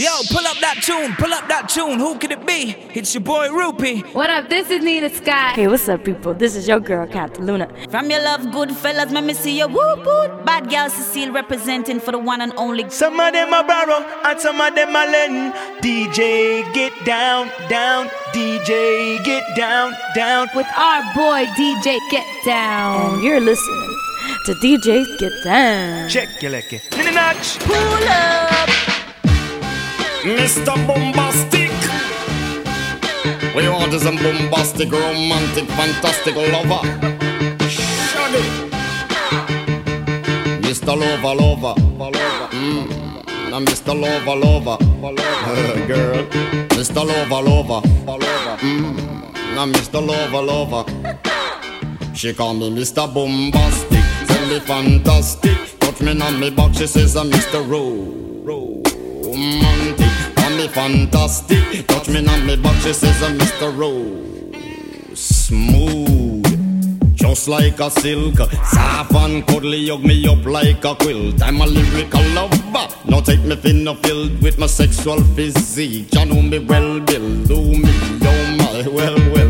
Yo, pull up that tune, pull up that tune. Who could it be? It's your boy Rupee. What up? This is Nina Sky. Hey, what's up, people? This is your girl, Captain Luna. From your love, good fellas, let me see you whoop whoop. Bad girl Cecile representing for the one and only. Some of them are borrow and some of them are lend. DJ, get down, down. DJ, get down, down. With our boy DJ Get Down. And you're listening to DJ Get Down. Check your lecky. Nina Notch. Pull up. Mr. Bombastic. We want is a bombastic, romantic, fantastic lover. Shaggy. Mr. Lover, lover. Mm. Now Mr. Lover, lover. Girl. Mr. Lover, lover. Mm. Now Mr. Lover, lover. She call me Mr. Bombastic, tell me fantastic. Touch me on me box. she says I'm Mr. Ro. Romantic fantastic. Touch me on me back, she says I'm Mr. Rose. Smooth. Just like a silk, soft and cuddly, hug me up like a quilt. I'm a lyrical lover. Now take me thin or filled with my sexual physique. You know me well, Bill. Do me, oh my, well, well,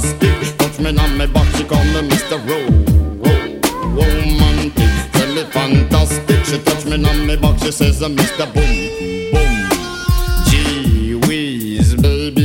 Call me Mr. Romantic. Tell me fantastic. She touch me on me back, she says uh, I'm Mr. Boom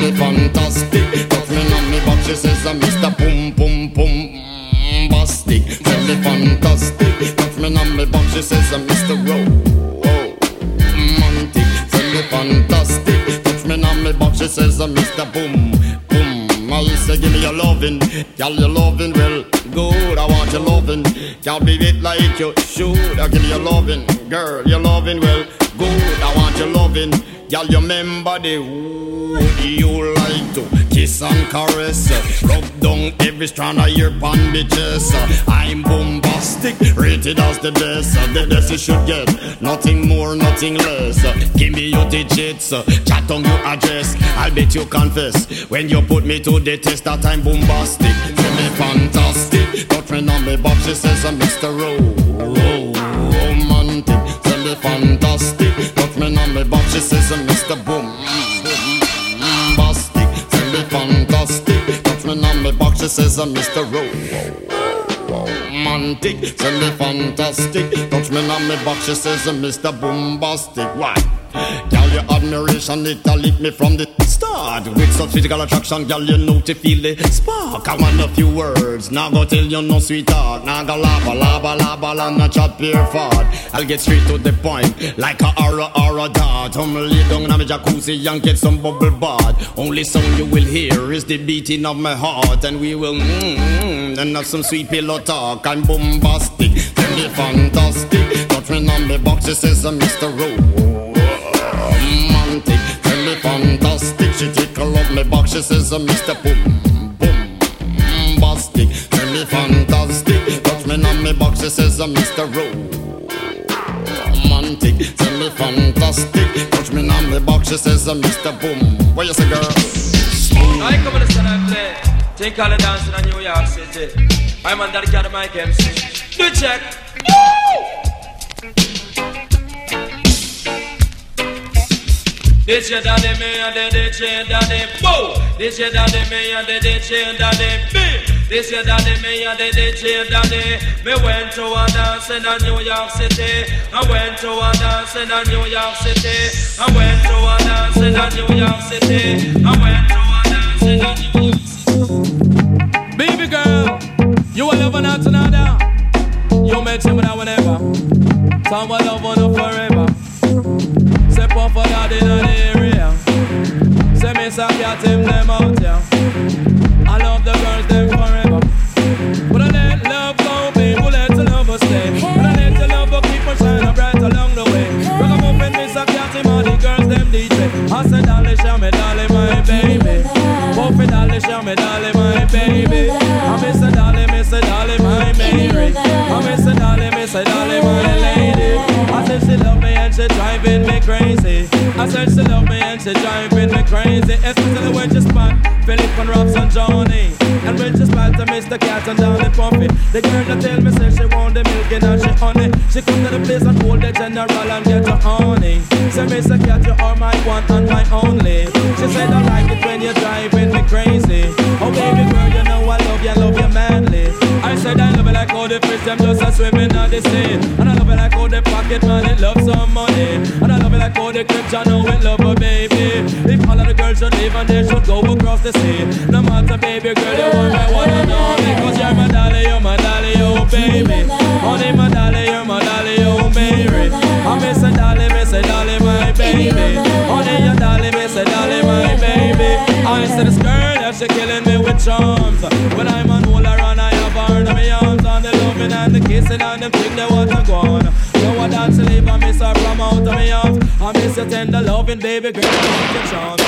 me fantastic. Touch me on me box, she says uh, I'm Mr. Boom, boom, boom bombastic, tell me fantastic. Touch me on me back, she says uh, I'm Mr. Romantic, tell me fantastic. Touch me on me back, she says uh, I'm Mr. Boom Boom. I say give me your loving, girl your loving well good. I want your loving, can't be it like you should. I give you your loving, girl your loving well good. I want your loving, girl you remember the would you like to kiss and caress? Rub down every strand of your bandages. I'm bombastic, rated as the best. The best you should get, nothing more, nothing less. Give me your digits, chat on your address. I'll bet you confess when you put me to the test that I'm bombastic. Tell me fantastic, me on me bob. She says I'm Mr. Ro, Ro, romantic. Tell me fantastic, on me bob. She says I'm Mr. Boom fantastic. Touch me on me box, she says I'm Mr. Romantic, send me fantastic. Touch me on me box, she says I'm Mr. Bombastic. Why? Girl, your admiration, it a lit me from the start. With such physical attraction, girl, you know to feel the spark. I want a few words, now go tell you no sweetheart. Now go lava, lava, lava, la, not chat pure fart. I'll get straight to the point, like a aura, aura dart. I'm lay down in a jacuzzi and get some bubble bath. Only song you will hear is the beating of my heart. And we will mmm, and have some sweet pillow talk. I'm bombastic, tell me fantastic. Touch me on me box, it says Mr. Rowe fantastic. She tickle up me back, she says, uh, Mr. Boom, boom, bastic. Tell me fantastic, touch me on me back, she says, uh, Mr. Romantic, tell me fantastic. Touch me on me back, she says, uh, Mr. Boom. What you say, girl? I come on the and play. Think all the dancing in New York City. I'm on that cat Mike MC. Do check. This your daddy me and the your daddy boo. This your daddy me and the your daddy me. This your daddy me and the your daddy. Me went to a dance in a New York City. I went to a dance in a New York City. I went to a dance in a New York City. I went to a dance in New York City. Baby girl, you a lover not another. You mention me that whenever. Someone love one forever. Step for that in the area. Say me some cat him them out, yeah. I love the girls them forever. But I let love go, baby, let the love stay. But I let the love keep on shining bright along the way. Rock up and miss a cat him all the girls them DJ. I said, darling, show me, darling, my baby. Puff it, darling, show me, darling, my baby. I miss a darling, miss a darling, my Mary. I miss a darling, miss a darling, my lady. I said she love me and she driving me crazy. I said she love me and she driving me crazy. Especially when she spot Philip and Robs and Johnny. And when she spot to Mr. Cat and Dolly Puffy. The girl that tell me say she want the milk and she honey. She come to the place and hold the general and get her honey. Say Mr. Cat you are my one and my only. She said I like it when you're driving me crazy. Oh baby girl you know I love you, love you manly. I said I love it like all the fish them just a swimming on the sea. The clips I know it love a baby. If all of the girls should leave and they should go across the sea. No matter baby girl you want me one and only. Cause you're my dolly, you're my dolly, oh baby. Honey my dolly, you're my dolly, oh Mary. I miss a dolly, miss a dolly, my baby. Honey your dolly, miss a dolly, my baby. I said this girl, yeah, she killing me with charms. When I'm on all around, I have her in my arms. And the loving and the kissing and them thing they want to go on. You want dance to leave, I miss her from out of my arms. I miss your tender loving, baby girl, I want your charms.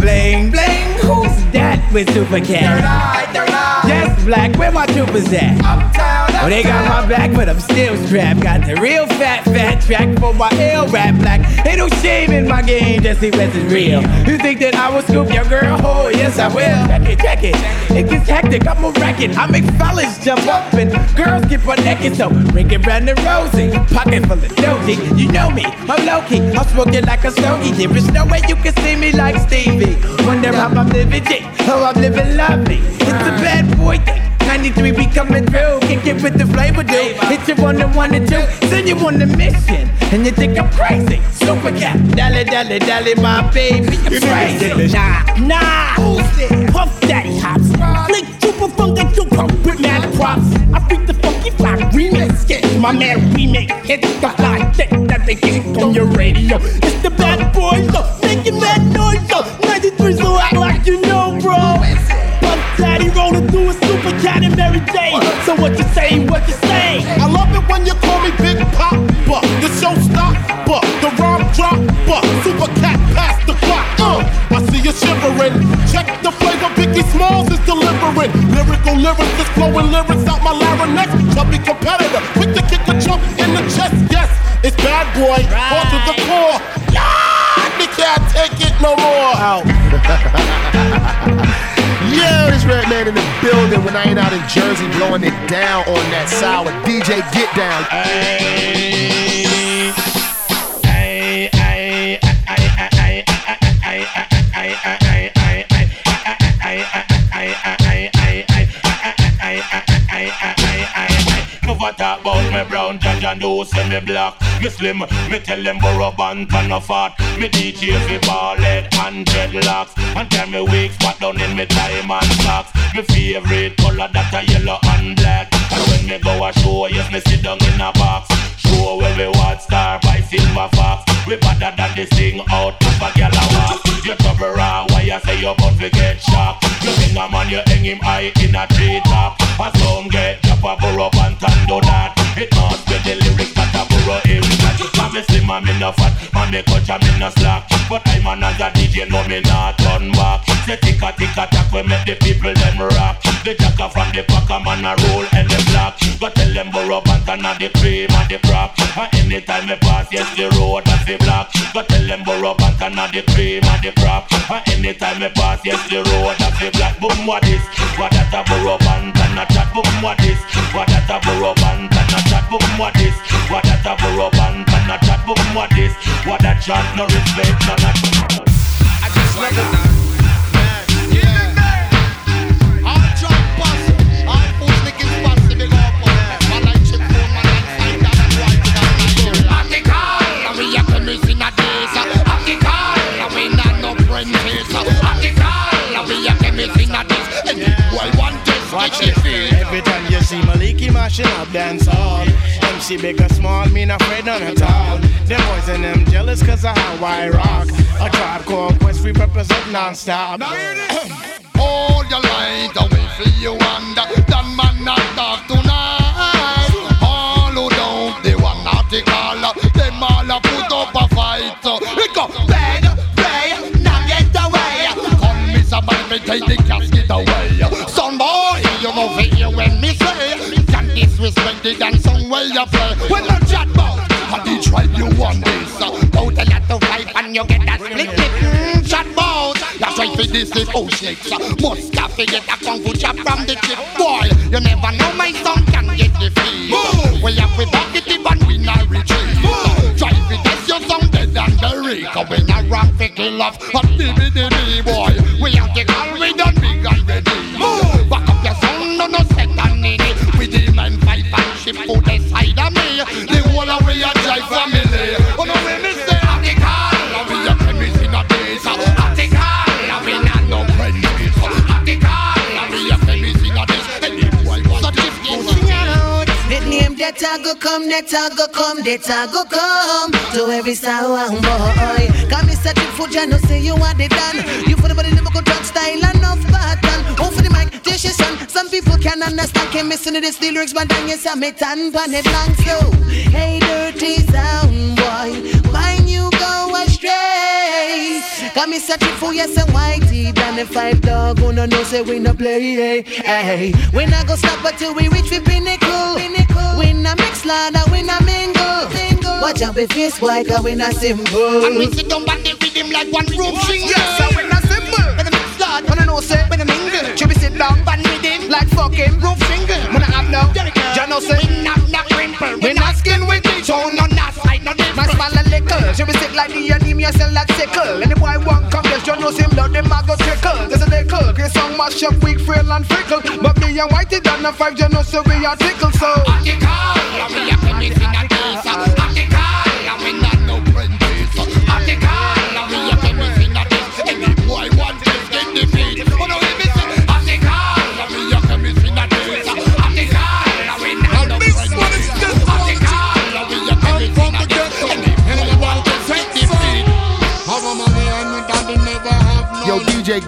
Bling, bling, who's that with Super Cat? yes, black, where my troopers at? Oh, they got my back, but I'm still strapped. Got the real fat, fat track for my ill rap black. Ain't no shame in my game, just see what's real. You think that I will scoop your girl? Oh, yes, I will. Check it, check it. It gets hectic, I'm a racket. I make fellas jump up and girls get butt naked. So ring it round the rosy, pocket full of doji. You know me, I'm low key. I'm smoking like a stogie. There is no way you can see me like Stevie. Wonder how I'm living, G. How I'm living lovely. It's a bad boy thing. 93 be coming through, can't get with the flavor, dude. Hit you on the one and two, send you on the mission, and you think I'm crazy. Super cat, dally, dally, dally, my baby, you're crazy. Nah, nah, Puff Daddy hops, flick super funk and super with mad props. I freak the funky fly remix, get my man remake, hit the fly thick that they get on your radio. It's the bad boy, so making mad noise, so 93 so act like you know, bro. Puff Daddy rolling through a super cat and Mary Jane. So what you say, what you say? I love it when you call me Big Pop, Papa, the showstopper, the rhyme dropper, super cat past the clock. Uh, I see you shivering. Check the flavor Biggie Smalls is delivering. Lyrical lyrics is flowing lyrics out my larynx. Chubby competitor, quick to kick a jump in the chest. Yes, it's bad boy, on man in the building when I ain't out in Jersey blowing it down on that sour DJ Get Down. And do say me black? Me slim, me tell them borrow band and no fat Me DJ fi ball head and dreadlocks. And tell me wigs spot down in me time and socks. Me favorite color that a yellow and black. And when me go a show, yes me sit down in a box. Show where we watch star by silver fox. We better than this thing out of a gal a walk. You trouble raw, why you say you about to get shocked You think a man you hang him high in a tree top. And some get drop a pant and do that It must be the lyrics a burrow him Man me slim and me no fat, man me culture me no slack. But I man as a DJ know me not turn back. Say tick a tick a tack we make the people them rock. The jacker from the pack a man a roll and the black But tell them burrow pant and the cream and the crap And anytime me pass yes the road a fi black But tell them burrow pant and the cream and the crap And anytime me pass yes the road a fi black Boom what this, what that a burrow pant and a chat? Boom what this, what that a burrow pant and a chat? Boom what this, what that a burrow pant and a chat Boom what this, what that chat no respect none a I just love it. apprentice. Article, we a chemist in a this. Any boy want this, watch it? feel. See Maliki mashing up dance hall. MC big or small, me not afraid none at all. Them boys and them jealous cause of how I rock. A tribe called Quest, we represent non-stop. Hold your light away for you under That man not talk tonight the dance song where you play. When I chat about how the tribe you want this. Out a lot of fight and you get that split tip mm, Chat about. That's why for this is oh snakes Must have to get a kung fu chop from the chip. Boy, you never know my song can get the defeat We have we back it up and we not retreat. Try to this your song dead and buried. Cause we not rock for kill off A DVD boy a drive family Oh no when me say Article We a premise in a days Article We not no apprentice Article We a premise in a days Any boy want to Sing out. The name that I go come, that I go come, that I go come to every one boy. Come Mr. Chip Food, I know say you are the done. You for the body never go talk style enough pattern. For the mic, this your son. Some people can understand, can listen to this lyrics, but then you say me tan pan it long so. Hey dirty sound boy, mind you go astray. Come Mr. Chip Food, yes and whitey, than the five dog, who no know say we no play. Hey, hey. We not go stop until we reach the pinnacle. pinnacle. We not mix ladder, we not mingle. mingle. Watch out, be face white, cause we not simple. And we sit down by the rhythm like one room shingle Yes, the mix start, When I know say, when I mingle, should be sit down, band with him like fucking roof. When I have no, you know say, we not not rimple we not skin with it. So no not side, no My smile and little, should be sick like the anemia, sell like sickle. Any boy want come, you know him, blood, them a go trickle. This is the cook, his song mash up, weak, frail and fickle. But me and whitey done a five, you know, so we are tickle, so.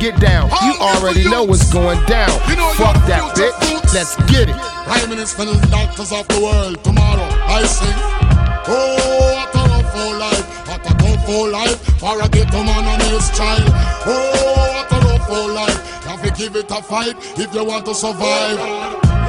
Get down You already know what's going down Fuck that bitch Let's get it Prime Minister and doctors of the world. Tomorrow I sing. Oh, what a rough old life. What a tough old life for a ghetto man and his child. Oh, what a rough old life. You have to give it a fight if you want to survive.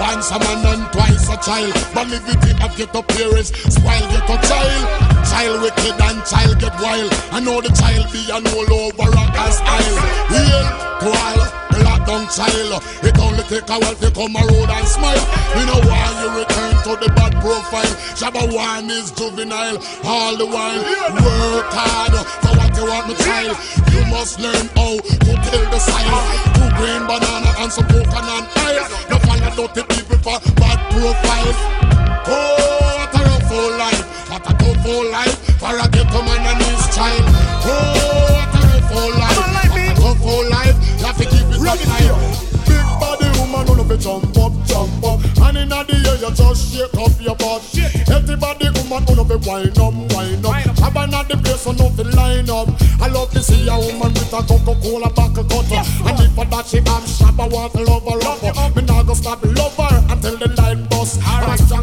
Once a man and twice a child. But live it up, get up parents. Spoil get a child. Child wicked and child get wild. I know the child be an all over gas aisle. Heal to all the lockdown child. It only take a while to come a road and smile. You know why you return to the bad profile. Shabba one is juvenile. All the while work hard for what you want, my child. You must learn how to kill the silence. Two green banana and some coconut oil. No follow dirty people for bad profiles. Oh, what a rough old life. What a tough old life for a ghetto man and his child. Oh, what a rough old life. What a tough old life. You have to keep it up Big body woman, on fi jump up, jump up. And inna the air, you just shake up your butt. Healthy body woman, on fi wind up, wind up. Have another place, on fi line up. I love to see a woman with a Coca-Cola back a cut. And if for that she sharp, I want to love her up. Me nah go stop love her until the light bust. I'm strong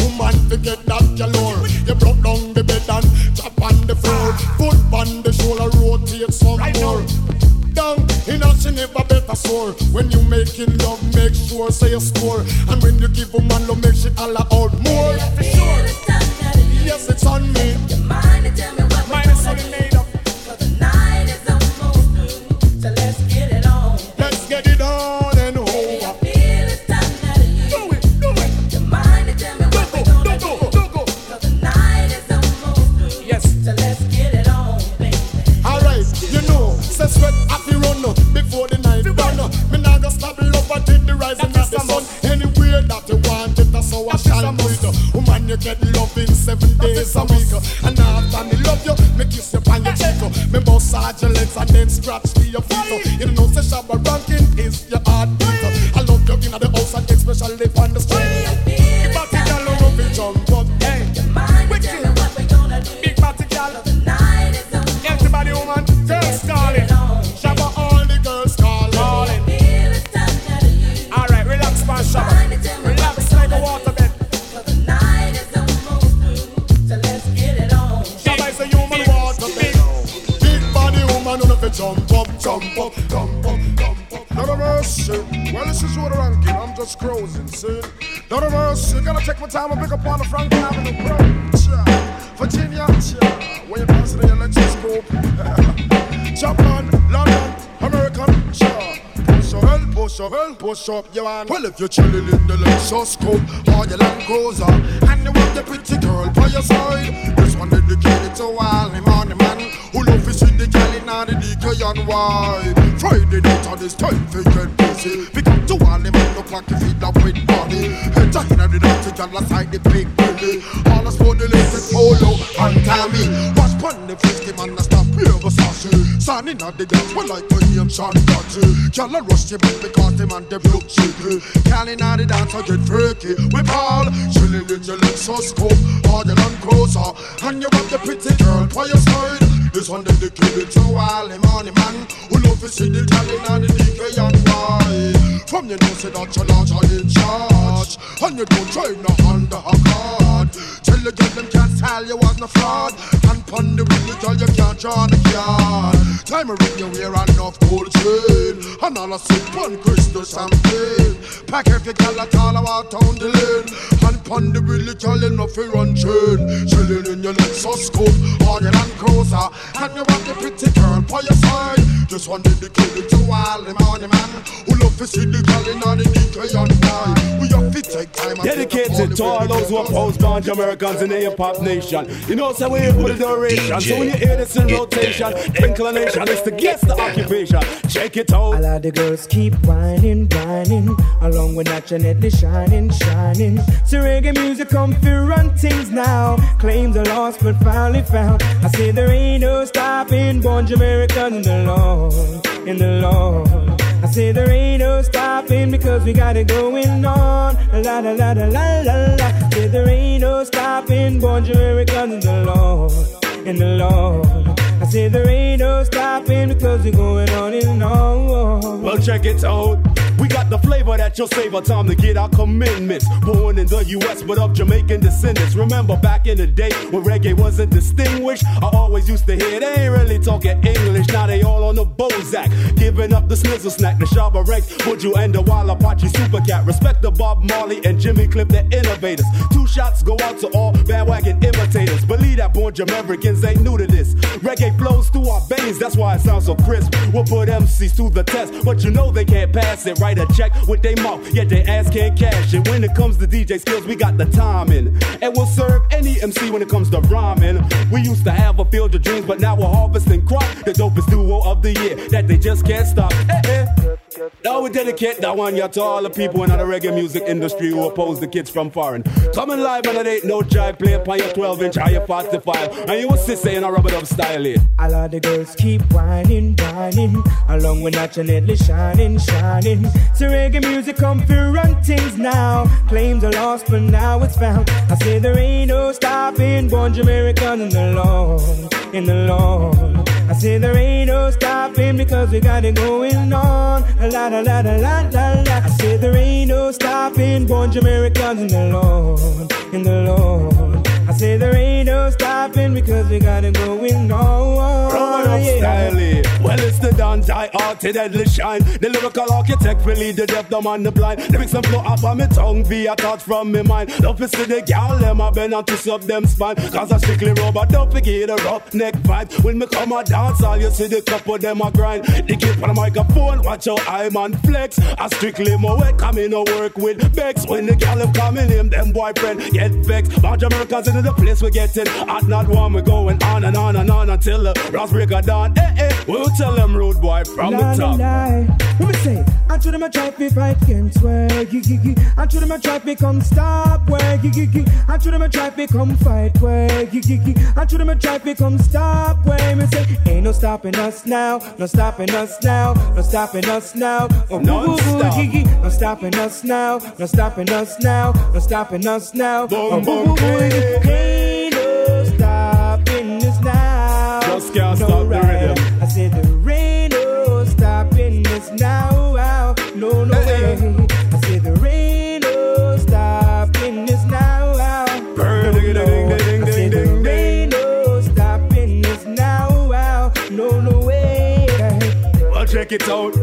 to get that galore. You broke down the bed and chop on the floor. Foot on the shoulder, rotate some more. Down in a she never better sore. When you making love, make sure say you score. And when you give woman love, make she holla out more. Yes, it's on me. Mine is only made time and pick up on the Frank Avenue. Cha. Virginia. When you pass the electroscope. Japan, London, American, cha. Push up, well, push up, well, push up your hand. Well, if you're chilling in the Lexus or your Land Cruiser, and you want the pretty girl by your side, this one dedicated to all the money man the in all the DK and why. Friday night on this time, they get busy. Pick up to all the man look like you feed up with body. Head to hand of the dirty girl aside the big belly. All the sport the latest polo and Tommy. Watch pon the frisky man a stop here Versace. Signing out the dance, well like when name Sean Dutty. Girl a rush you back because the man they look cheeky. Calling out the dance, I get freaky. We ball, chilling in your Lexus scope, or the Land Cruiser, and you got the pretty girl by your side. This one dedicated to all the money man who love to see the talent and the DK and why. From you know say that you're large and in charge, and you don't try no under a card. Tell the girl them can't tell you was no fraud, and pon the wheel girl you can't draw the card. Time I ring you wear enough gold chain, and all I sip on crystal champagne. Pack every girl at all about town the lane, and pon the wheel girl you fi run chain. Chilling in your Lexus scope or your Land Cruiser, and you want the pretty girl by your side. Just one dedicated to all the money man who love to see the girl in all the DK and why. We have to take time and Dedicated to all those who oppose ganja Americans in the hip hop nation. You know, so we here for the duration. So when you hear this in rotation, inclination is to guess the occupation. Check it out. All of the girls keep whining, whining, along with naturally shining, shining. So reggae music come to run things now. Claims are lost but finally found. I say there ain't no stopping, born Americans in the Lord, in the Lord. I say there ain't no stopping because we got it going on. La la la la la la la. Say there ain't no stopping, born Americans in the Lord, in the Lord. I say there ain't no stopping because we're going on and on. Well, check it out. Got the flavor that you'll savor. Time to get our commitments. Born in the U.S., but of Jamaican descendants. Remember back in the day when reggae wasn't distinguished? I always used to hear they ain't really talking English. Now they all on the Bozak. Giving up the snizzle snack, the Shabba Ranks, Woodju and the Wild Apache Super Cat. Respect the Bob Marley and Jimmy Cliff, the innovators. Two shots go out to all bandwagon imitators. Believe that born Jamaicans ain't new to this. Reggae flows through our veins, that's why it sounds so crisp. We'll put MCs to the test, but you know they can't pass it. Write a check with their mouth, yet they ass can't cash it. When it comes to DJ skills, we got the timing. And we'll serve any MC when it comes to rhyming. We used to have a field of dreams, but now we're harvesting crop. The dopest duo of the year that they just can't stop. Eh, eh. Now we dedicate that one yeah, to all the people in the reggae music industry who oppose the kids from foreign. Coming live and it ain't no jive, play upon your 12 inch your 45. And you will sit saying a rubber dub style it. All of the girls keep whining, whining, along with naturally shining, shining. So reggae music come to run things now. Claims are lost, but now it's found. I say there ain't no stopping, born Jamaican in the Lord, in the Lord. I say there ain't no stopping because we got it going on. A La la la la la la la. I say there ain't no stopping, born Jamaicans in the Lord, in the Lord. I say there ain't no stopping because we got it going on. Dub style it. Well, it's the dance I art to deadly shine. The lyrical architect will lead the deaf, dumb, and the blind. Lyrics and flow up on me tongue via thoughts from me mind. Don't fi see the gal, them I been on to sub them spine. Cause I strictly rubber, don't forget the rough neck vibe. When me come a dance, all you see the couple them a grind. The kid on the microphone, watch out, I'm on flex. I strictly more wet, come in to work with Bex. When the gal coming in, them boyfriend get vexed. Bunch of Americans in the place we're getting hot, not warm. we're going on and on until the Ross break of dawn. Eh, eh. We'll tell them road boy from lie, the top. Lie. Let me say, I told them I try to fight against where gigi. I told them I try to come stop where gigi. I told them I try to come fight where gigi. I told them I try to come stop where me say, ain't no stopping us now, no stopping us now, no stopping us now. Oh, Non-stop. gigi, no stopping us now, no stopping us now, no stopping us now. Boom, Oh, boom, gigi. Ain't no I said the rain no stopping us now. Wow. No, no way. I said the rain no stopping us now. Wow. No, no. ding, ding, I ding, said the ding, rain no stopping us now. Wow. No, no way. Well, check it out,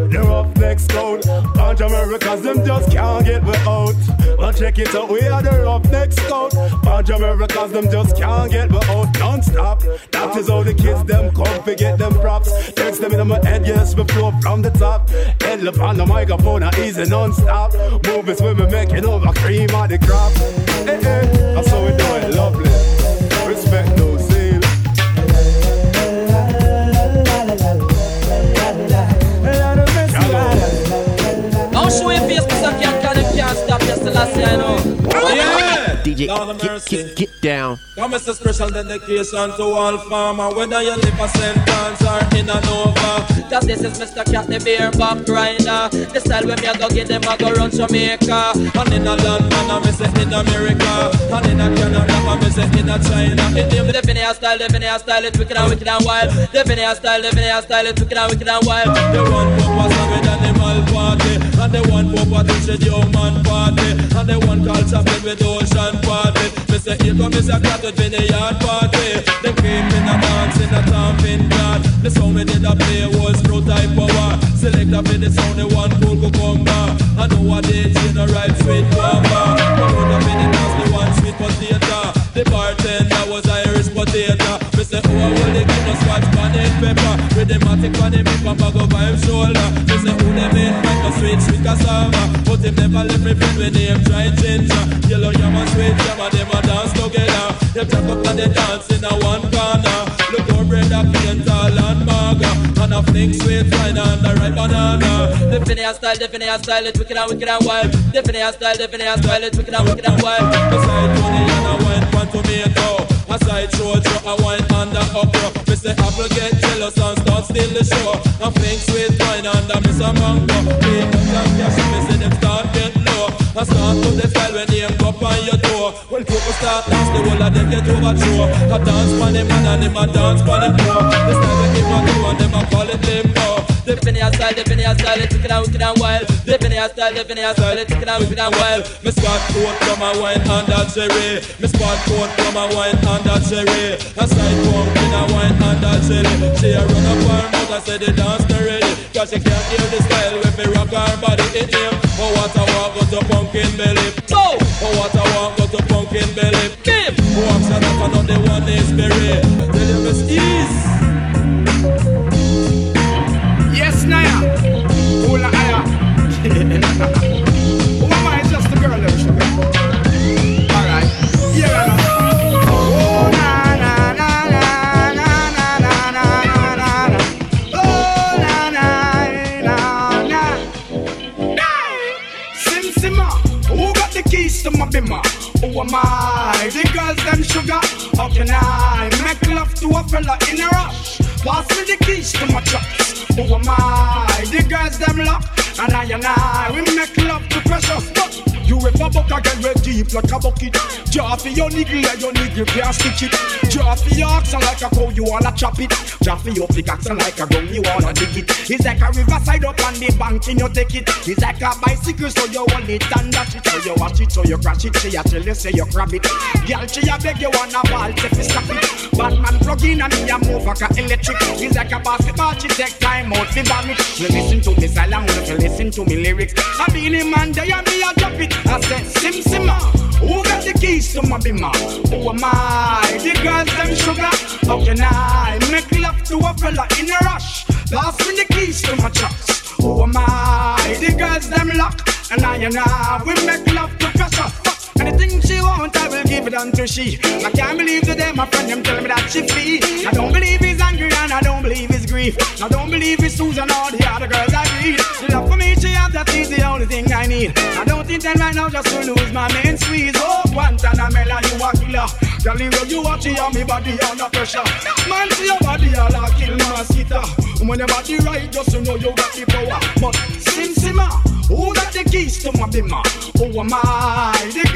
code. Bunch of Americans, them just can't get me out. Well, check it out, we are the rough next code. Bunch of Americans, them just can't get me out. Non-stop, that is how the kids, them come to get them props. Text them in my head, yes, flow from the top. Head up on the microphone, and easy non-stop. Movies we making over cream of the crop. Hey, hey, that's how we do it, lovely. Respect no show your face, cause I can't, can't, can't stop you still I say I know. Yeah! DJ, Lord get, mercy. get, get down. Come it's a special dedication to all farmer Whether you live a St. John's or in a Nova Cause this is Mr. Cat the beer back rider The style when me a go get them a go run Jamaica And in a London I me say in America And in a Canada I me say in a China In them the Vinaya style, the Vinaya style It's wicked and wicked and wild The Vinaya style, the Vinaya style It's wicked and wicked and wild The one pop was with animal party And the one pop was with human party. And the one culture filled with ocean party Me say here come Mr. Cat with Vineyard party. Them creep in a dance in a thumping yard The sound me did a play was pro type power Select up in the sound the one cool cucumber. I know what they in the right sweet guava put up in the dance the one sweet potato. The bartender was Irish potato. Me say oh I will they give no scotch pan and pepper. With the matic pan and me bag over him shoulder. Me say who them in sweet sweet cassava. But him never let me friend with him try ginger Yellow yam and sweet yam and them a dance together. Them chop up and they dance in a one corner. Look how bread a plain tall and burger And a fling sweet wine and the right banana. The Finneas style, the Finneas style, it's wicked and wicked and wild. The Finneas style, the Finneas style, it's wicked and wicked and wild. Beside Tony and a wine pan tomato Aside Trojo, a wine and a okra say apple get jealous and start steal the show. And fling sweet wine and a miss a mango up and cash, me say them start get low. I start to the style when they go on your door. When people start dance, the whole of them get overthrow. I dance for them man and them a dance for them more. The style we give a do and them a call it limbo The Finneas style, the Finneas style, it's wicked and wicked and wild The Finneas style, the Finneas style, it's wicked and wicked and wild Me Scott coat from a wine and a cherry. Me Scott coat from a wine and a cherry. A side pumpkin a wine and a cherry. She a run up her mouth and say the dance not ready. Cause she can't hear the style when we rock her body in him. Oh what a walk go to pumpkin belly. Oh, oh what a walk go to pumpkin belly. Bim, oh I'm sad that I know the one is berry Tell you Miss Ease Naya. Ula Aya. Woman is just a girl, there, sugar. Alright. Yeah, I know. to my bimmer. Who am I? The girls them sugar. How can I make love to a fella in a rush? Pass me the keys to my truck. Who am I? The girls them lock, and I and I we make love to precious. But you ever buck again red deep like a bucket? Jaw for your niggle and your niggle can't stitch it. Jaw for your oxen like a cow you wanna chop it. Jaw for your pickaxe like a gun you wanna dig it. It's like a riverside up on the bank and you take it. It's like a bicycle so you hold it and dash it. So you watch it so you crash it. She a tell you say you grab it. Girl she a beg you wanna ball say fi stop it. Batman plug in and me a move like a electric. It's like a basketball she take time out fi bomb it. You listen to me and wanna listen to me lyrics. I the man there and me a drop it. I said sim simma. Who got the keys to my bimmer? Who am I? The girls them sugar. How can I make love to a fella in a rush? Pass me the keys to my trucks. Who am I? The girls them lock. And I and I we make love to pressure. Anything she wants, I will give it unto she. I can't believe that my friend them tell me that she flee. I don't believe he's angry and I don't believe his grief. I don't believe it's Susan or the other girls I read. The love for me she has that is the only thing I need. I don't intend right now just to lose my main squeeze. Oh, Guantanamela, you a killer. Girl, when you watch it on me body under pressure. Man, see your body, I'll my kill mosquito. When your body right, just to know you got the power. But, Sim Sima, who got the keys to my bimmer? Who am I? The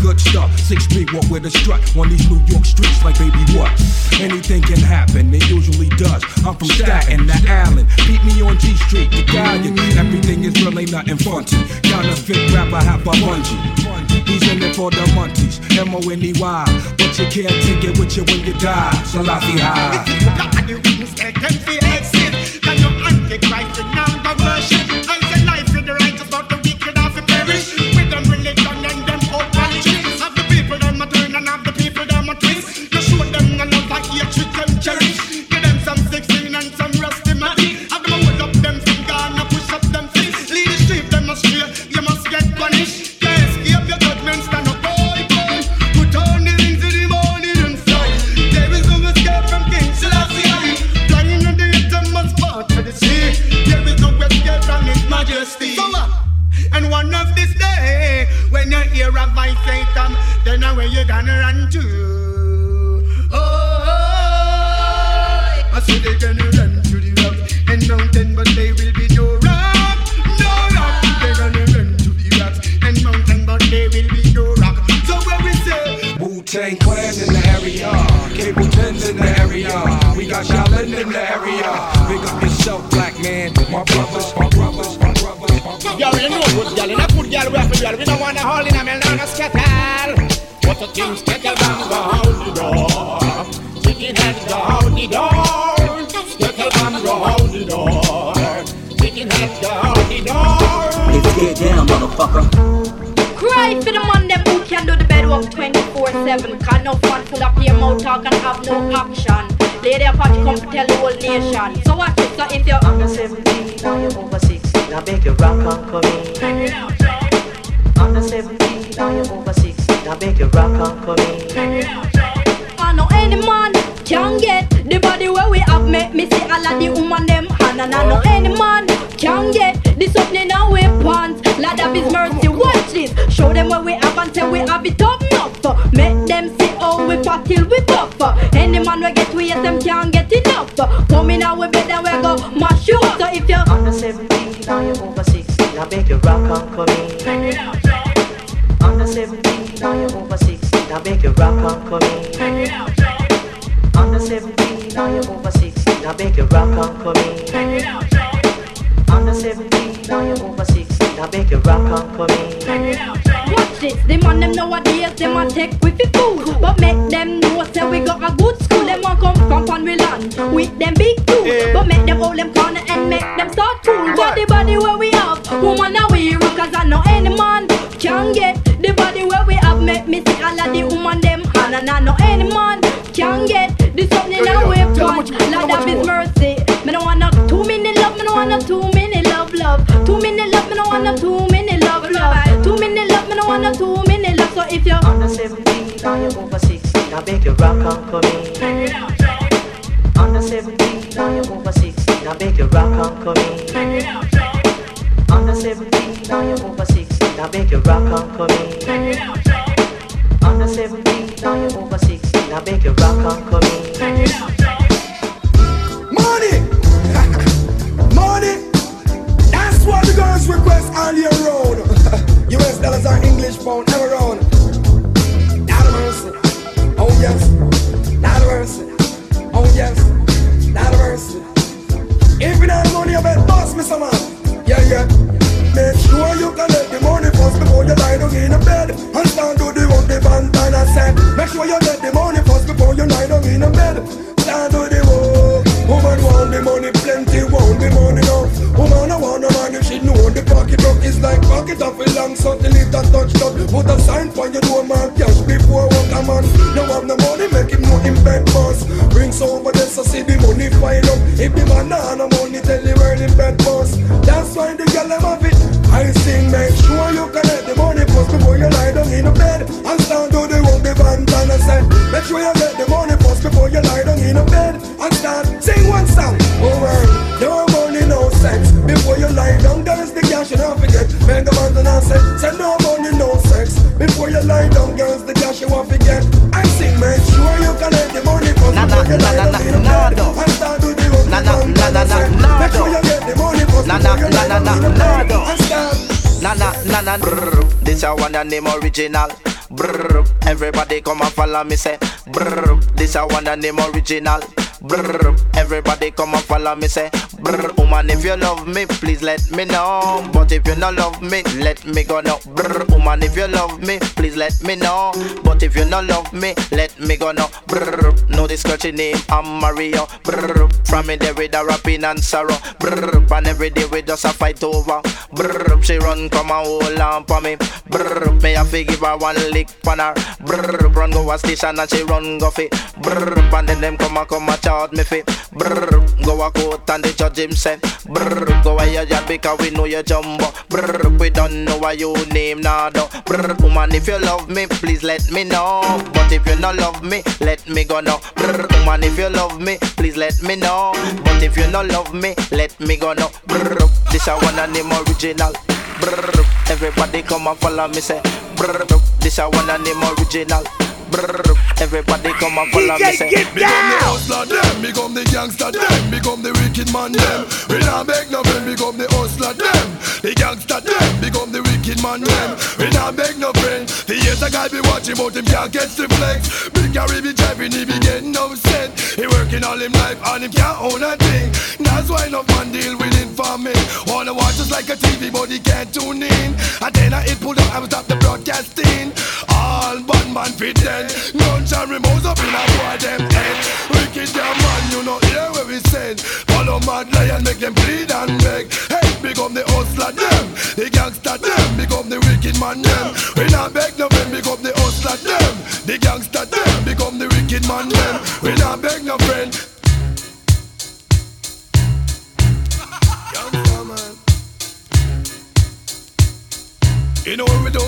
good stuff. Six Street walk with a strut on these New York streets like baby what? Anything can happen, it usually does. I'm from Staten to Allen, beat me on G Street, the Galleon. Everything is really nothing funky. Counterfeit rapper, have a bungee. He's in it for the monkeys, M-O-N-E-Y. But you can't take it with you when you die. Selassie high. Motherfucker. Cry for the man them who can do the bed work 24-7 Cause no fun full of your mouth talk and have no action Lady Apache come to tell the whole nation. So watch it, so if you're under 17, now you're over 16 Now make your rock and come in Under 17, now you're over 16 Now make your rock and come in I know any man can get the body where we have make me see all of the woman them. Hand and I know any man can get the something in our pants Lord of his mercy watch this show them where we have and say we have it up enough. Make them see how we fat till we puff any man we get we yes them can't get enough. In our bed and we go mash you up. So if you Under 17, now you're over 16 Now make your rock and come in Under 17, now you're over 16 Now make your rock and come in Under 17, now you're over 16 Now make your rock and come in Under 17, now you're over 16 Now make your rock and come in Watch this, the man them nowadays them a take with the food. But make them know say we got a good school. Them a come from Panwe land with them big tools But make them hold them corner and make them start cool Got the body where we have, woman a we rock Cause I know any man can get. The body where we have Make me see all of the woman them hand And I know any man can get. The something that we want. Lord of his mercy. Me don't want no two minute love, me don't want no two want no two minute love love. Two minute love, me don't want no two minute love. So if you're Under 17, now you're over 16 Now make your rock and come in Under 17, now you're over 16 Now make your rock and come in Under 17, now you're over 16 Now make your rock and come in Under 17, now you're over 16 Now make your rock and come in girls request all year round. US dollars are English pound ever round. Not mercy. Oh yes. Not mercy. Oh yes. Not mercy. If you not money, you better boss some man. Yeah, yeah. Make sure you collect the money first before you lie down in a bed. And stand to the work the bandana said. Make sure you get the money first before you lie down in a bed. Stand to the work. Woman want the money, plenty want the money is like pocket of a long something it a touch up. Put a sign for your door man, cash before work a man. Now have the money, make him know him bed boss. Brings over there so see the money pile up. If the man nah no money, tell the world him bed boss. That's why the girl them have it. I sing, make sure you collect the money first before you lie down in the bed. And stand to the work the bandana said. Make sure you get the money first before you lie down in the bed. And start sing one song. Oh no money, no sex. Before you lie down, there's Cash you don't forget. Men the ones that said, say no money, no sex. Before you lie down, girls, the cash you want to get. I sing, make sure you can collect the money first. Nah, nah, nah, nah, nah, nah, And the work. Nah, nah, nah, nah, nah, nah, Make sure you get the money first. Nah, nah, nah, nah, nah, nah, And start. Nah, nah, nah, nah, brrr. This a one and name original. Brrr. Everybody come and follow me, say. Brrr. This a one and name original. Brr, everybody come and follow me say. Brr, woman if you love me, please let me know. But if you not love me, let me go now. Brr, woman if you love me, please let me know. But if you not love me, let me go now. Brr, know this scratchy name, I'm Mario. Brr, from me there with a rapping and sorrow. Brr, and every day we just a fight over. Brr, she run come and hold on for me. Brr, me have to give her one lick on her. Brr, run go a station and she run go fit. Brr, and then them come and come and charge me fit. Brr, go a court and the judge him send. Brr, go a yard because we know you jumbo. Brr, we don't know what your name now though. Brr, woman if you love me, please let me know. But if you not love me, let me go now. Brr, woman if you love me, please let me know. But if you not love me, let me go now. Brr, this a one and name original. Brr, everybody come and follow me say. Brr, this a one and name original. Brr, everybody come and follow me say. Become the hustler them, become the gangster them, become the wicked man them. We not beg no friend, become the hustler them, the gangster them, become the wicked man them. We not beg no friend. The years a guy be watching, but him can't catch the flex. Big carry be driving, he be getting upset. He working all him life and him can't own a thing. That's why no man deal with informing. Wanna watch us like a TV, but he can't tune in. And then I hit pull up, I stop the broadcasting. All bad man fit then. Guns and remotes up in a boy them head. Wicked damn man, you know hear where we send. Follow mad lion, make them bleed and beg. Hey, become the hustler them, the gangster them, become the wicked man them. We not beg no friend, become the hustler them, the gangster them, become the wicked man them. We not beg no friend. You know what we do?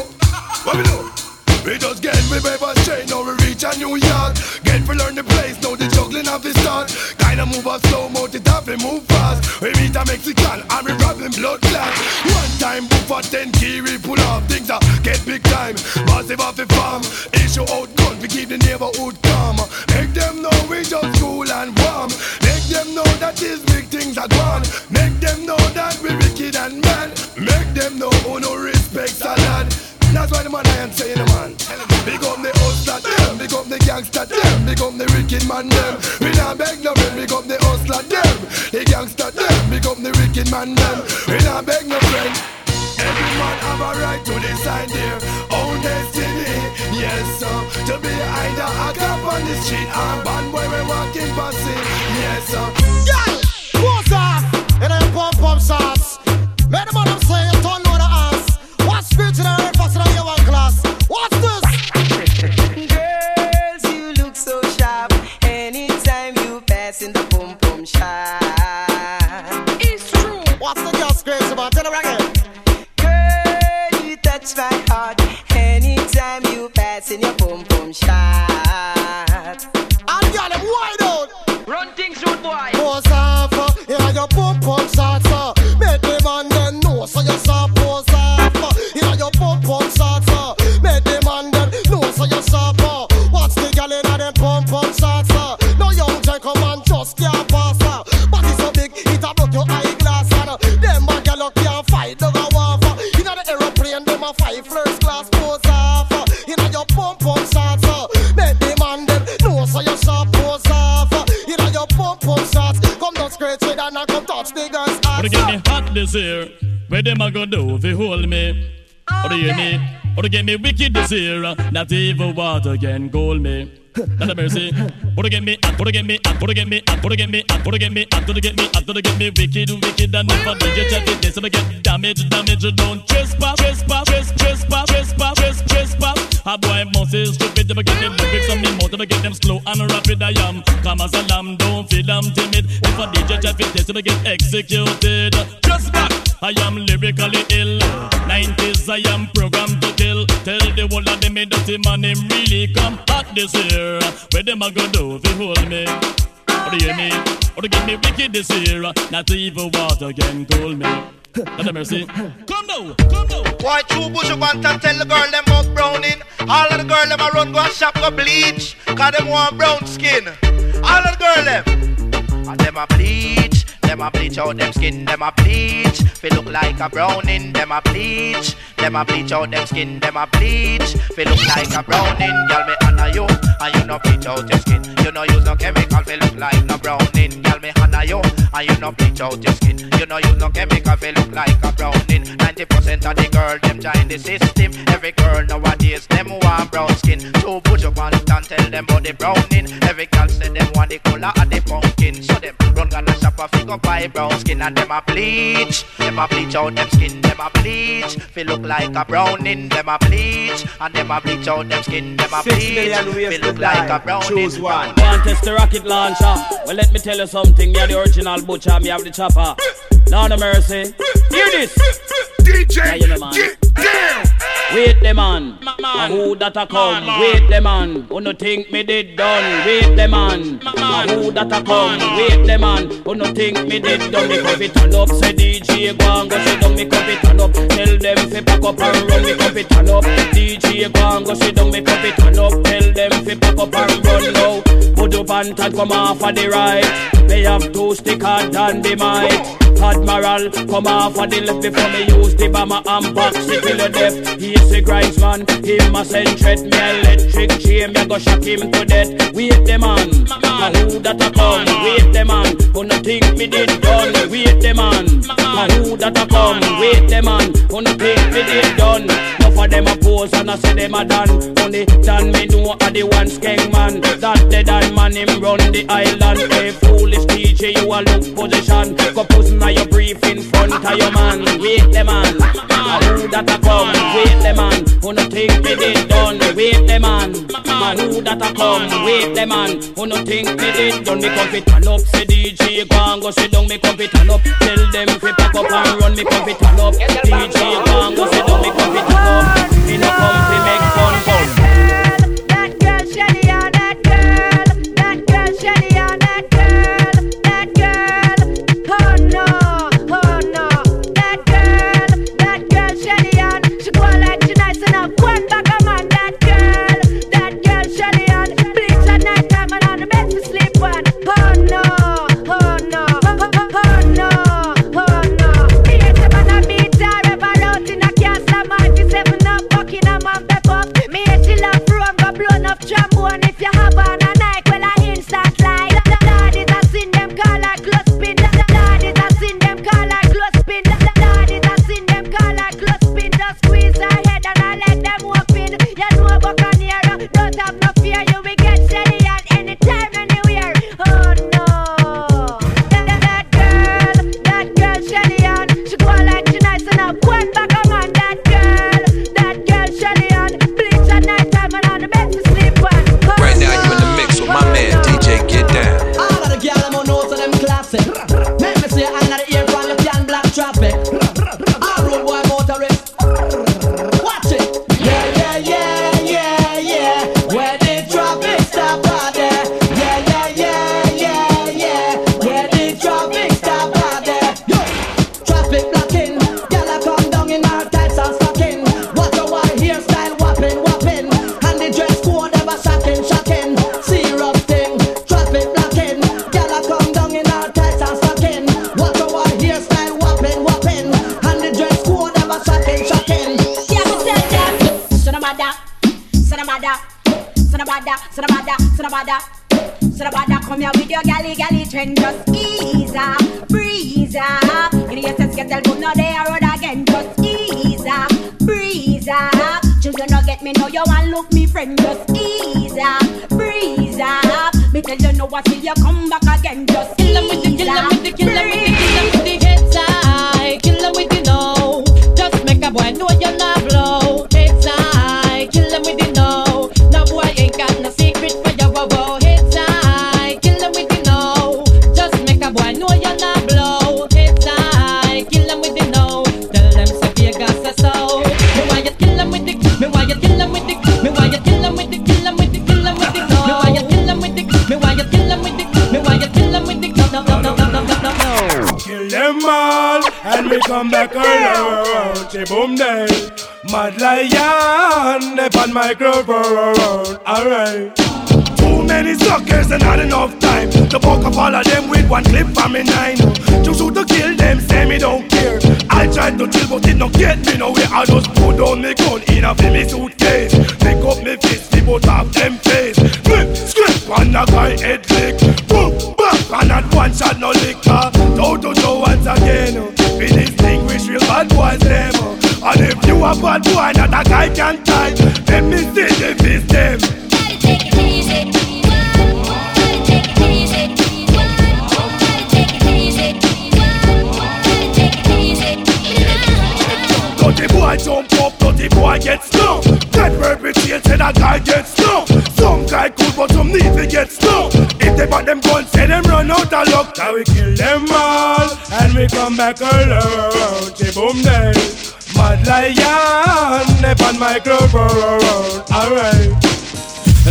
What we do? We just get we paper straight, now we reach a New York. Get to learn the place, now the juggling of the start. Kinda move us slow, mount it up, we move fast. We meet a Mexican and we robbing blood clot. One time, for 10 key, we pull off things that get big time. Massive off the farm, issue out gun, we keep the neighborhood calm. Make them know we just cool and warm. Make them know that these big things are gone. Make them know that we wicked and man. Make them know who no respects a lad. That's why the man I am saying, man. Big up the hustler them, big up the gangster them, big up the wicked man them. We not beg no friend, big up the hustler them, the gangster them, big up the wicked man them. We not beg no friend. Every man have a right to decide their own destiny. Yes, sir. To be either a cop on the street or a bad boy we walking past it. Yes, sir. Wicked this year. Not even water can cool me. Not a mercy. Or get me, or get me, or get me, or get me, or get me, or get me, or get me wicked, wicked, and if I did you check it, this get damage, damage. Don't trespass, trespass, trespass, trespass, trespass, trespass. A boy must is stupid, them get them lyrics on me mouth, them get them slow and rapid. I am come as a lamb, don't feel I'm timid. If I did you check it, this will get executed. Just back. I am lyrically ill. 90s, I am programmed to kill. Tell the whole of them, me dirty man, him really come hot this year. Where them a go do if hold me? Or do you mean? Or to get me wicked this year? Not even water can cool me. A mercy. Come now, come now. Why true bush want to tell the girl them up browning? All of the girl them a run go and shop go bleach. Cause them want brown skin. All of the girl them. And them a bleach. Them a bleach out them skin, them a bleach. Feel look like a browning, them a bleach. Them a bleach out them skin, them a bleach. Feel look like a browning, girl me honor you, and you no bleach out your skin. You no use no chemical, feel look like no browning, girl me honor you, and you no bleach out your skin. You no use no chemical, feel look like a browning. Ninety percent of the girl them join the system. Every girl nowadays them want brown skin. So put your pants and tell them about the browning. Every girl say them want the color of the pumpkin. So them run gonna shop a figure buy brown skin and them a bleach. Them a bleach out them skin, them a bleach. Feel look like a browning, them a bleach. And them a bleach out them skin, them a bleach. million ways Feel to look like a browning. Choose one. Go and test the rocket launcher. Well, let me tell you something. Me are the original butcher. Me have the chopper. Lord of mercy. Hear this. DJ. Yeah, you know, man. Wait the man. man. Who that a come? Wait the man. Who no think me did done? Wait the man. Who that a come? Wait the man. Who no think me did done? Me cup it turn up. Say DJ go and go sit down. Me cup it turn up. Tell them fi pack up and run. Me cup it turn up. DJ go and go sit down. Me cup it turn up. Tell them fi pack up and run now. Put up and tag come off of the right. They have two stick hard than the might. Admiral, come off of the left before me use the bomber and box it till the death. He is a grinds man, him a send threat. Me electric chain, me go shock him to death. Wait the man, man. who that a come? Wait the man, who no think me did done? Wait the man, man. who that a come? Wait the man, who no think me did done? Enough of them a pose and I say them a done. Only done me know a the one skeng man. That the done man him run the island. Hey foolish DJ, you a look position. Go pussy now your brief in front of your man. Wait the man, man. who that a come? Wait the man, who no think me did done? Wait the man, man. who that a come? Wait the man, who no think me did done? Me come fit turn up, say DJ go and go sit down. Me come fit turn up, tell them fi step up and run, me pump it all up. DJ Bongo, sit down, me pump it all up. In a pump, make fun, fun. Sonabada, sonabada. Sonabada, come here with your galley, galley trend. Just ease up, breeze up. In your sense, get tell no they are road again. Just ease up, breeze up. Children don't get me, know you want look me friend. Just ease up, breeze up. Me tell you no, I see you come back again. Just kill 'em with the, kill 'em with the, kill 'em with the, kill 'em with the head side. Kill 'em with the no. Just make a boy know you're not blow. We come back around. She boom day. Mad lion, they on microphone. Alright. Too many suckers and not enough time to buck up all of them with one clip from me nine. To shoot to kill them, say me don't care. I tried to chill, but it don't get me nowhere. I just put down me gun in a me suitcase. Pick up me fist, me both of them face. Flip, script on a guy head lick. Boom, back, and not one shot no liquor. Toe to toe once again. We distinguish real bad boys them. And if you a bad boy, not a guy can tie. Let me see the fist them. Take it easy. Dirty boy jump up, dirty boy get stung. That perpetrate said a guy get stung. Guy cool, but some need to get stung. If they bought them guns, say them run out of luck. Now we kill them all and we come back alone. Boom day, mad lion, up on microphone. Alright.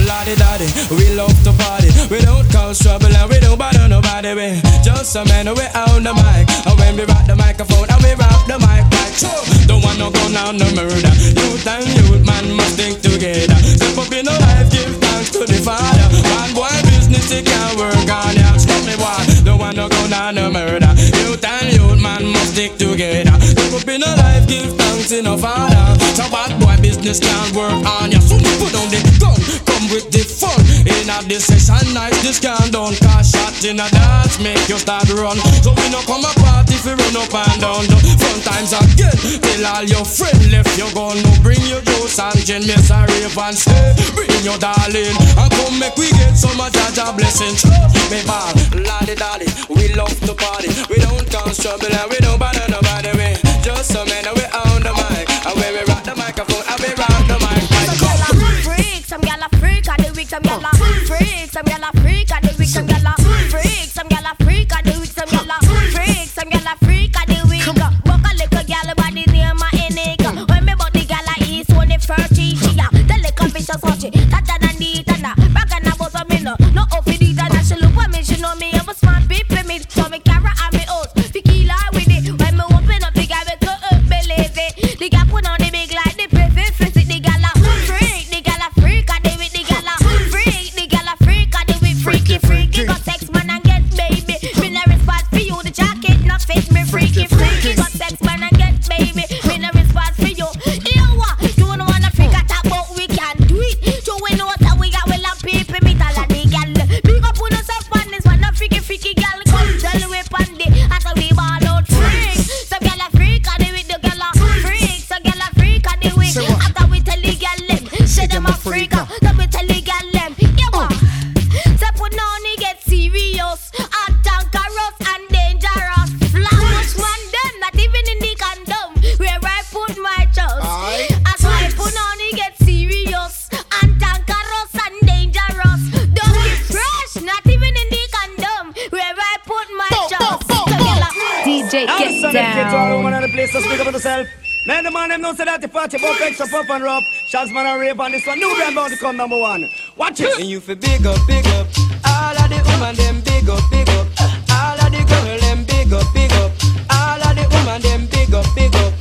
Lottie daddy, we love to party. We don't cause trouble and we don't bother nobody. We just a man, we own the mic. And when we rock the microphone and we rock the mic like so. Don't want no gun no murder. Youth and youth, man, must think together. Step up in the life, give to the Father. One boy business, he can't work on ya. Stop me, boy. Don't want no gun on no murder. Youth and youth, man, must stick together. Step up in a life, give thanks to the Father. So bad boy business can't work on ya. So put on the gun, come with the fun. In a this session night, this can done. Cause shot in a dance, make you start run. So we no come a you run up and down the fun times again. Tell all your friends left you gone. No bring your juice and gin, miss a rave and stay. Bring your darling and come make we get some of Jaja blessings. Me ball, lolly dolly, we love to party. We don't cause trouble and we don't bother nobody. We just some men we own the mic. And when we rock the microphone, and we rock the mic. Some gyal a Freak, some gyal a freak, and the weak some gyal a freak, some gyal a freak, and the weak some gyal a Man, the man them know say that the party pop extra pop and rough. Shots man and rave on this one. New brand bound to come number one. Watch it. And you fi big up, big up. All of the woman them big up, big up. All of the girl them big up, big up. All of the woman them big up, big up.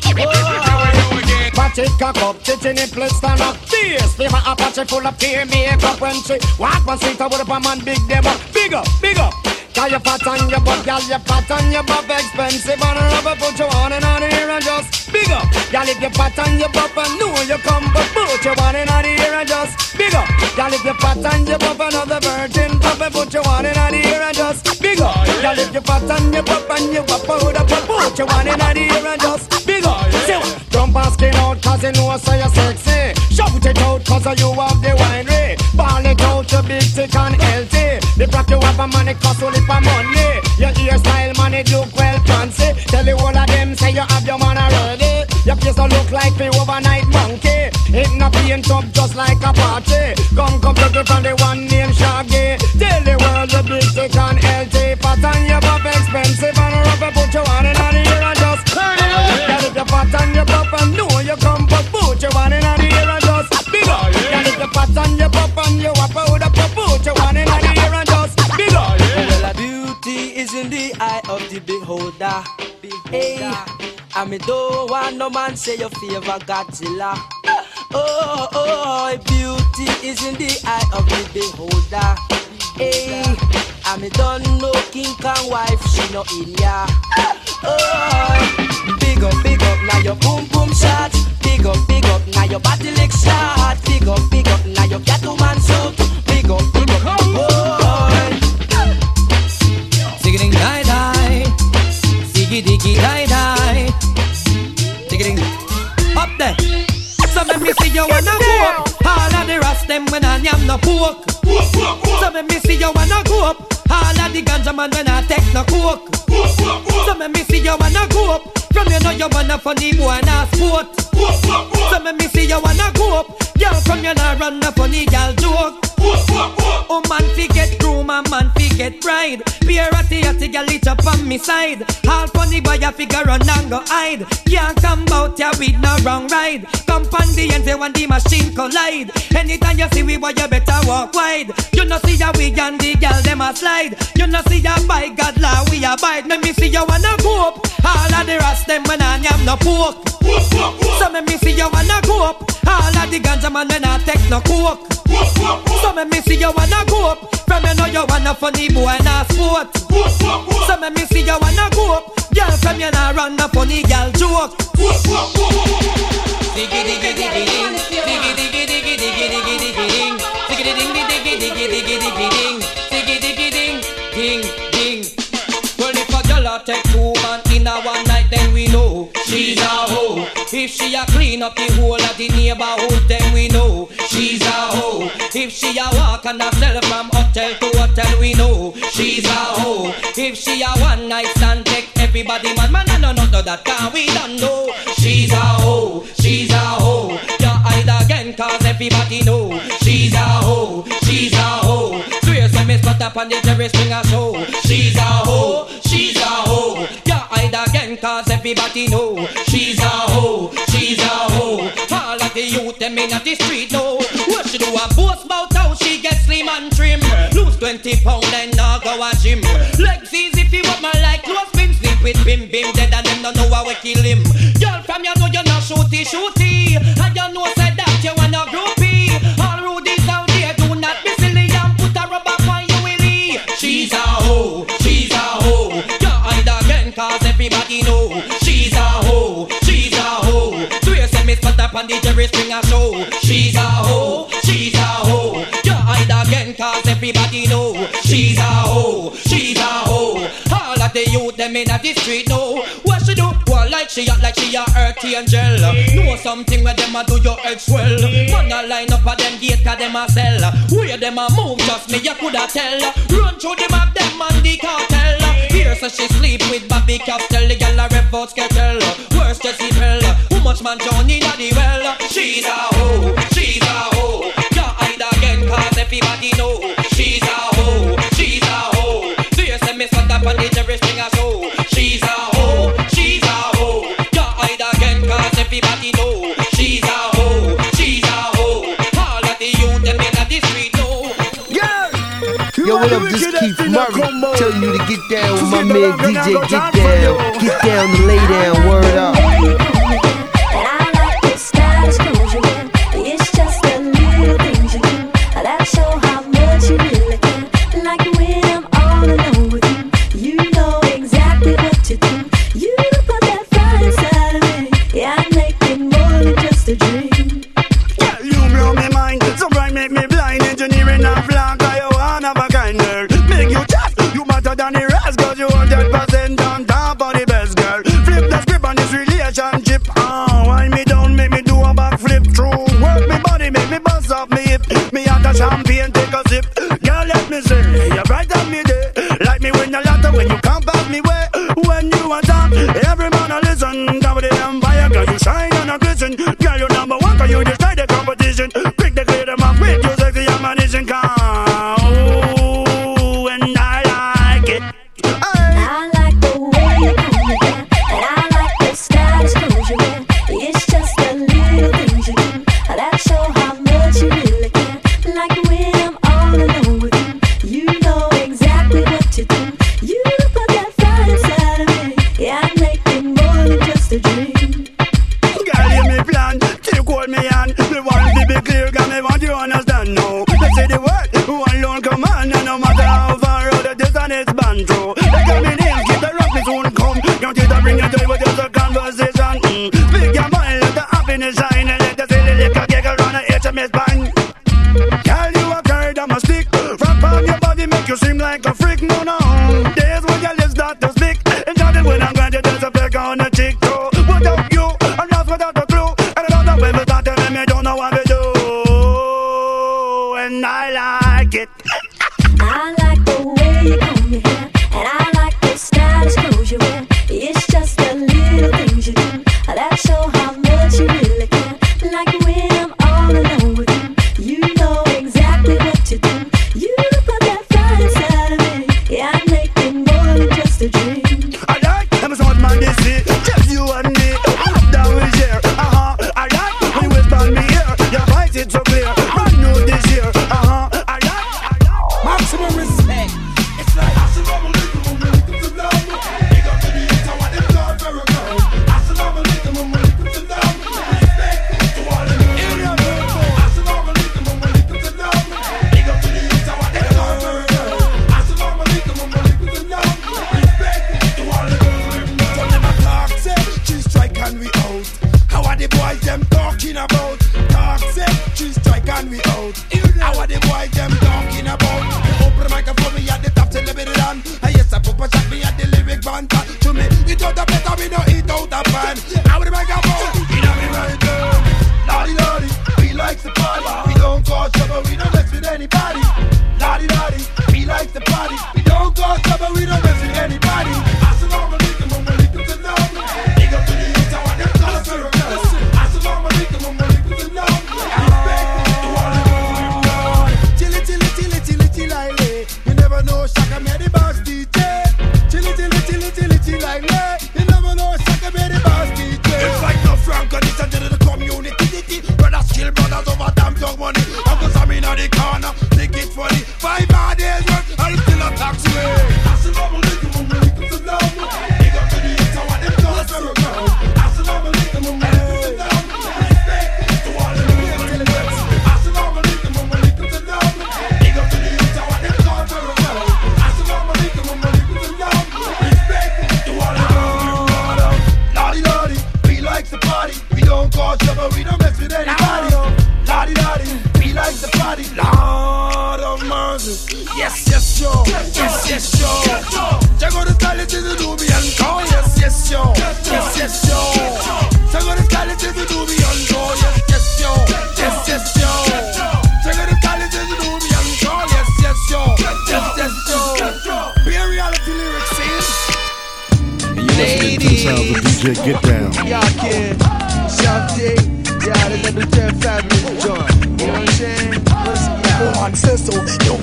Watch it cock up, titty nipple stand up Fierce, fever Apache full of tear makeup When she walk one would up a man big them up Big up, big up Got your fat on your butt, gal, your fat on your butt Expensive and rubber, put you on and on here and just Big up, gal, if your fat on your butt And know you come, but put you on and on here and just Big up, gal, if your fat on your butt Another virgin pup and put you on and on here and just Big up, gal, if your fat on your butt And you up, put up, put you on and on here and just Big up, say? Jump and skin out cause you know so you're sexy Shout it out cause you have the winery eh? Ball it out you big thick and healthy. The black you have a money cost only for money. Your hairstyle man it look well fancy. Tell the whole of them say you have your man already. Your face don't look like the overnight monkey. It not paint up just like a party. Come come take it from the one named Shaggy. Tell the world you big thick and healthy. Fat and your pop expensive and rubber put you on in on the ear and just Girl if you fat and you pop and know the beholder. Hey, I me don't want no man say your favor Godzilla. Oh, oh, beauty is in the eye of the beholder. Hey, I'm a done no king Kong wife, she no in ya. Oh, end the machine collide. Anytime you see we boy you better walk wide. You know see ya we and the girl them a slide. You know see ya by God law we abide. Let me see you wanna go All of the rest them when I am no pork So let me see you wanna go All of the ganja man when I take no coke. So me me see you wanna go From you know you wanna funny boy and a sport. So me me see you wanna go up Girl from you nah run a funny girl joke. Diggy diggy If she a clean up the whole of the neighborhood then we know She's a hoe. If she a walk and a sell from hotel to hotel we know She's a hoe. If she a one night stand take everybody man Man I don't that can we don't know She's a hoe. She's a hoe. You hide again cause everybody know She's a hoe. She's a hoe. Swear say me spot up on the bring a show. She's a hoe. She's a hoe. You hide again cause everybody know She's with bim bim dead and them don't know how we kill him. Girl from you know you're not shooty shooty. And you know said that you wanna groupie. All rudies out there do not be silly. And put a rubber on you willy. She's a hoe, she's a hoe. You hide again cause everybody know. She's a hoe, she's a hoe. Swear say me spot up on the Jerry Springer show? She's a hoe, she's a hoe. You hide again cause everybody know. She's a hoe, them in the street know What she do? Well like she act like she a earth angel Know something where them a do your head swell. Man a line up at them gate cause them a sell. Where them a move just me you coulda tell. Run through the map them and the cartel. Here so she sleep with Bobby Castell The gal a rev out skettle Worse Jezebel How much man John in the well? She's a hoe, she's a hoe. Can't hide again cause everybody know. She's a hoe, she's a hoe. Do you say me sat up on the Jerry Springer She's a hoe, she's a hoe Can't hide again cause everybody know She's a hoe, she's a hoe All of the youth them in the street know Yo, what up? This Keith Murray telling you to get down with my man DJ. Get down, get down to lay down. Word up. A sip. Girl, let me say, you're bright on me day. Like me win a lotto when you come pass me way. When you are talk, every man a listen. Cover the empire, girl, you shine and a glisten.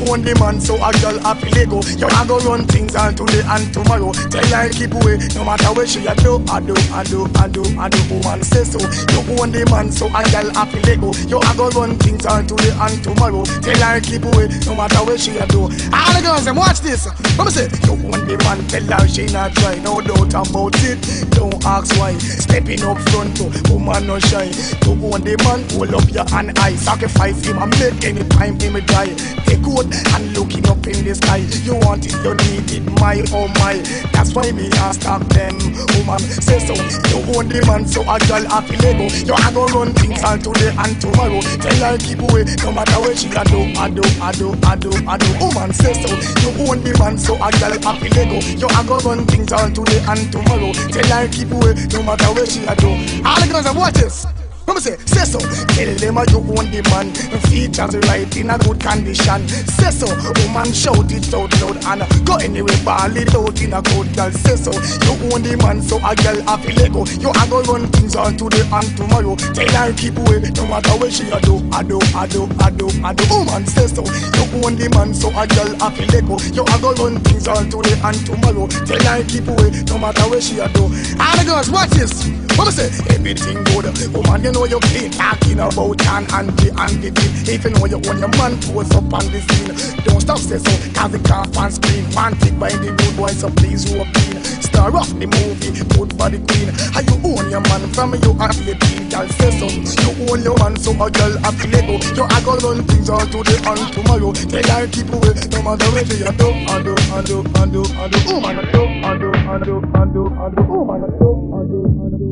Own the man, so a girl happy Lego. You a go run things on today and tomorrow. Tell her keep away, no matter where she a do, I do, I do, I do, I do. Woman say so, you own the man, so a girl happy Lego. You a go run things on today and tomorrow. Tell her keep away, no matter where she a do. All the girls, them watch this. Let me say, you own the man, tell her she not try, no doubt about it. Don't ask why. Stepping up front, to woman no shy. You own the man, hold up your hand high, sacrifice him and make any time him die. Take good and looking up in the sky. You want it, you need it, my oh my. That's why me a stop them. Woman say so. You own the man, so a girl happy Lego. You a go run things all today and tomorrow. Tell her keep away, no matter where she a do, a do, a do, a do, a do. Woman say so. You own the man, so a girl happy Lego. You a go run things all today and tomorrow. Tell her keep away, no matter where she a do. All the girls, watch this. Let me say, say so. Tell them how you own the man. Features right in a good condition. Say so. Woman shout it out loud and go anywhere, ball it out in a good girl. Say so. You own the man, so a girl happy Lego. You a go run things on today and tomorrow. Tell her keep away, no matter where she a do, a do, a do, a do, a do. Woman say so. You own the man, so a girl happy Lego. You a go run things on today and tomorrow. Tell her keep away, no matter where she a do. All the girls, watch this. What me say? Everything good. Woman, you know you clean. Talking about John an anti anti If you know you own your man, pose up on the scene. Don't stop say so, cause it can't on screen. Man, take by the good boy, so please you clean. Star of the movie, good the queen. How you own your man from you the teen, girl say so. You own your man, so a girl have to let go. You a go run things on to the on tomorrow. Tell her keep away, no matter what you do, and do, and do, and do, and do. Woman, do, and do, and do, and do, and do. Woman, do, and do, and do.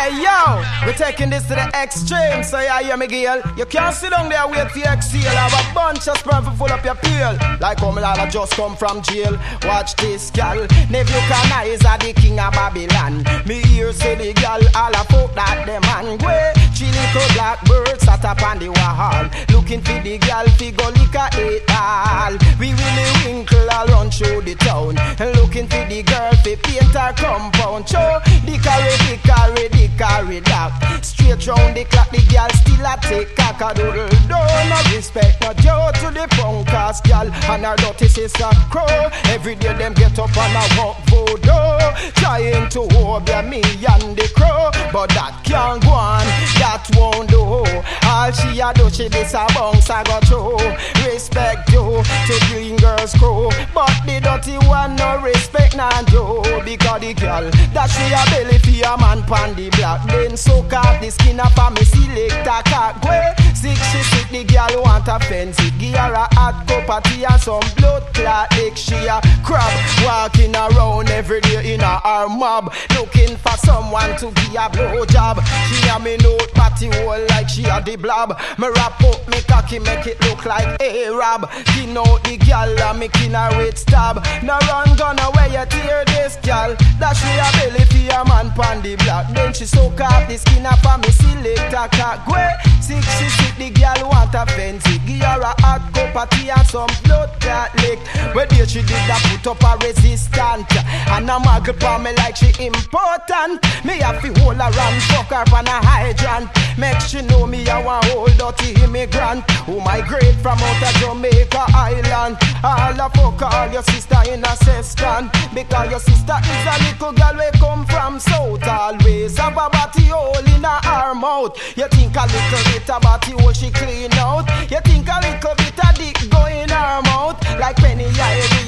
Hey yo, we're taking this to the extreme. So yeah, hear me, girl. You can't sit down there wait for exhale. Have a bunch of sperm for full up your peel. Like how me lala just come from jail. Watch this, gal. Nebuchadnezzar, the king of Babylon. Me hear say the gal all a folk that the man go. She little blackbird sat up on the wall. Looking for the gal, fi go lick a eight all. We really winkle run through the town. Looking for the girl, fi paint her compound. Show the carry, the carry, the carry that. Straight round the clock, the gal still a take cock a doodle. Don't no respect, no joe to the punk ass gal. And her dirty sister crow. Every day them get up and a walk voodoo. Trying to obey me and the crow. But that can't go on, that won't do. All she a do, she this a bounce a go through. Respect you to green girls crew. But the dirty one no respect none you. Because the girl that she a belly for a man pan the black. Then soak up the skin up a me select a cock. Way sick she sick the girl want a fancy. Give a hot cup of tea and some blood clot. Like she a crab walking around every day in a her mob. Looking for someone to give a blow job. She a me note patty hole like she a the blob. Me wrap up me cocky make it look like a Arab. She know the girl a making her with stab. No run gun away you tear this girl. That she a belly for a man pan the block. Then she soak up the skin up and me select a cock. Way sick she sick the girl want a fancy. Her a hot cup of tea and some blood clot lick. Where there she did that put up a resistant. And a muggle me like she important. Me have to hold her and fuck her on a hydrant. Make she know me a one old dirty immigrant who migrate from out of Jamaica Island. All a fuck all your sister in a cistern because your sister is a little girl we come from south. Always have a body hole in her arm mouth. You think a little bit body hole she clean out. You think a little bit of dick go in her mouth like penny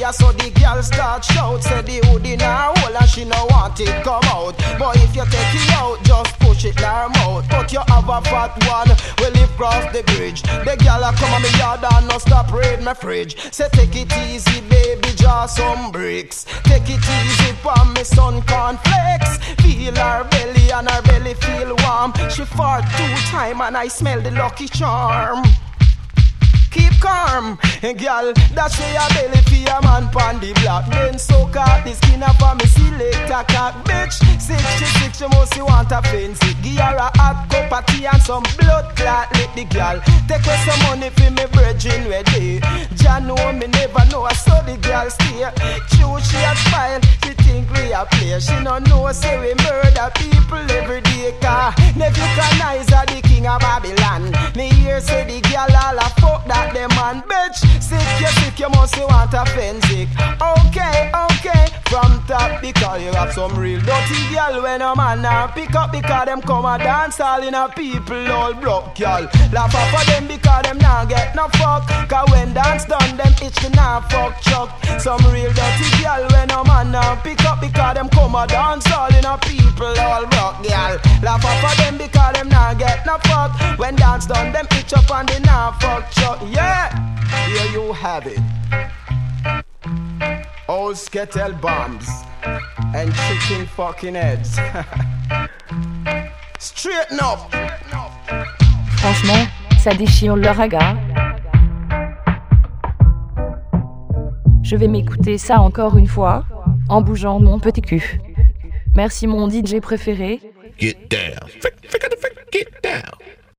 area. So the girl start shout say the hood now hole and she no want it come out. But if you take it out, just push it in her mouth. But you have a fat one, we live cross the bridge. The girl a come on me yard and no stop raid my fridge. Say take it easy, baby, draw some bricks. Take it easy, palm me sun cornflakes. Feel her belly and her belly feel warm. She fart two time and I smell the lucky charm keep calm. And girl, that's why your belly for a man pon the block. Then soak out the skin up on me select a cock, bitch. Six, she six, she must want a fancy. Give her a hot cup of tea and some blood clot. Let the girl take away some money for me virgin ready. Jah know me never know, I saw the girl stay. True, she a smile, she think we a play. She no know, say we murder people every day. Car Nebuchadnezzar, the king of Babylon. Me hear say the girl all a fuck that them man, bitch. Sick, you sick, you must want a sick. Okay, okay, from top because you have some real dirty girl when a man now pick up because them come a dance all in a people all broke, girl. Laugh up for them because them now get no fuck. Cause when dance done, them itch me now fuck chuck. Some real dirty girl when a man now pick up because them come a dance all in a people all broke, girl. Laugh up for them because them now get no fuck. When dance done, them itch up and they now fuck chuck. Yeah, here you have it. Old skettle bombs and chicken fucking heads. Straighten up. Franchement, ça déchire le raga. Je vais m'écouter ça encore une fois, en bougeant mon petit cul. Merci mon DJ préféré. Get down.